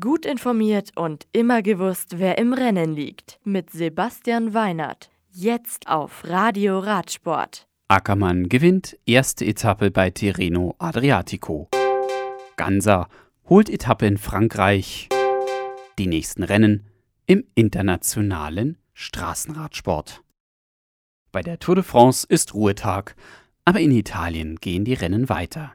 Gut informiert und immer gewusst, wer im Rennen liegt. Mit Sebastian Weinert. Jetzt auf Radio Radsport. Ackermann gewinnt erste Etappe bei Tirreno Adriatico. Ganser holt Etappe in Frankreich. Die nächsten Rennen im internationalen Straßenradsport. Bei der Tour de France ist Ruhetag, aber in Italien gehen die Rennen weiter.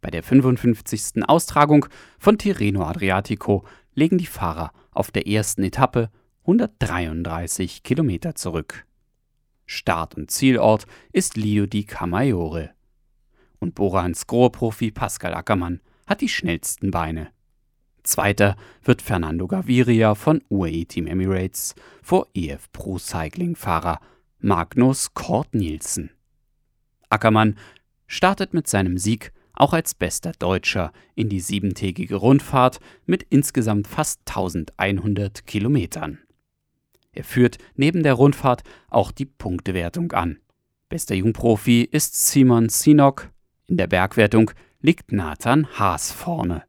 Bei der 55. Austragung von Tirreno Adriatico legen die Fahrer auf der ersten Etappe 133 Kilometer zurück. Start- und Zielort ist Lio di Camaiore. Und Borans Grohe-Profi Pascal Ackermann hat die schnellsten Beine. Zweiter wird Fernando Gaviria von UAE Team Emirates vor EF Pro Cycling-Fahrer Magnus Kort Nielsen. Ackermann startet mit seinem Sieg auch als bester Deutscher in die siebentägige Rundfahrt mit insgesamt fast 1100 Kilometern. Er führt neben der Rundfahrt auch die Punktewertung an. Bester Jungprofi ist Simon Sinok. In der Bergwertung liegt Nathan Haas vorne.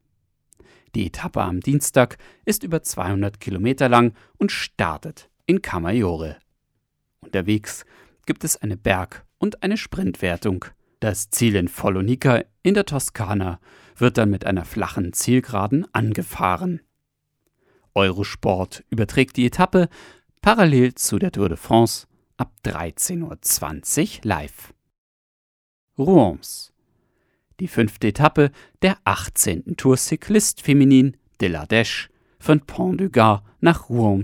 Die Etappe am Dienstag ist über 200 Kilometer lang und startet in Camaiore. Unterwegs gibt es eine Berg- und eine Sprintwertung. Das Ziel in Follonica in der Toskana wird dann mit einer flachen Zielgeraden angefahren. Eurosport überträgt die Etappe parallel zu der Tour de France ab 13.20 Uhr live. Rouen. Die fünfte Etappe der 18. Tour Cycliste Feminin de la Dèche von Pont du Gard nach Rouen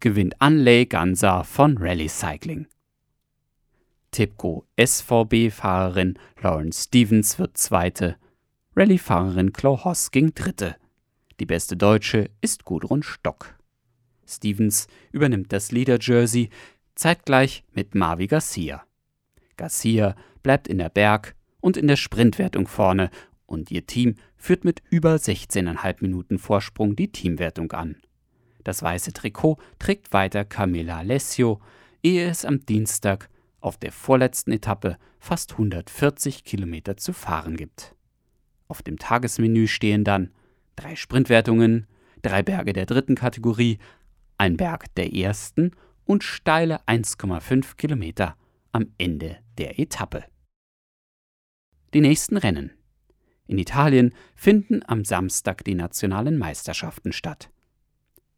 gewinnt Anley Gansa von Rally Cycling. Tipco SVB-Fahrerin Lawrence Stevens wird Zweite, Rallye-Fahrerin Chloe Hoss ging Dritte. Die beste Deutsche ist Gudrun Stock. Stevens übernimmt das Leader-Jersey zeitgleich mit Marvi Garcia. Garcia bleibt in der Berg- und in der Sprintwertung vorne und ihr Team führt mit über 16,5 Minuten Vorsprung die Teamwertung an. Das weiße Trikot trägt weiter Camilla Alessio, ehe es am Dienstag auf der vorletzten Etappe fast 140 Kilometer zu fahren gibt. Auf dem Tagesmenü stehen dann drei Sprintwertungen, drei Berge der dritten Kategorie, ein Berg der ersten und steile 1,5 Kilometer am Ende der Etappe. Die nächsten Rennen. In Italien finden am Samstag die nationalen Meisterschaften statt.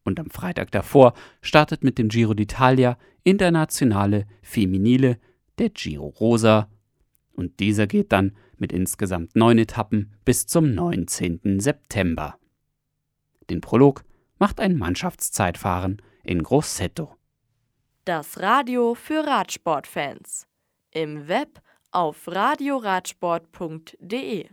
Und am Freitag davor startet mit dem Giro d'Italia Internationale Feminile der Giro Rosa. Und dieser geht dann mit insgesamt neun Etappen bis zum 19. September. Den Prolog macht ein Mannschaftszeitfahren in Grosseto. Das Radio für Radsportfans. Im Web auf radioradsport.de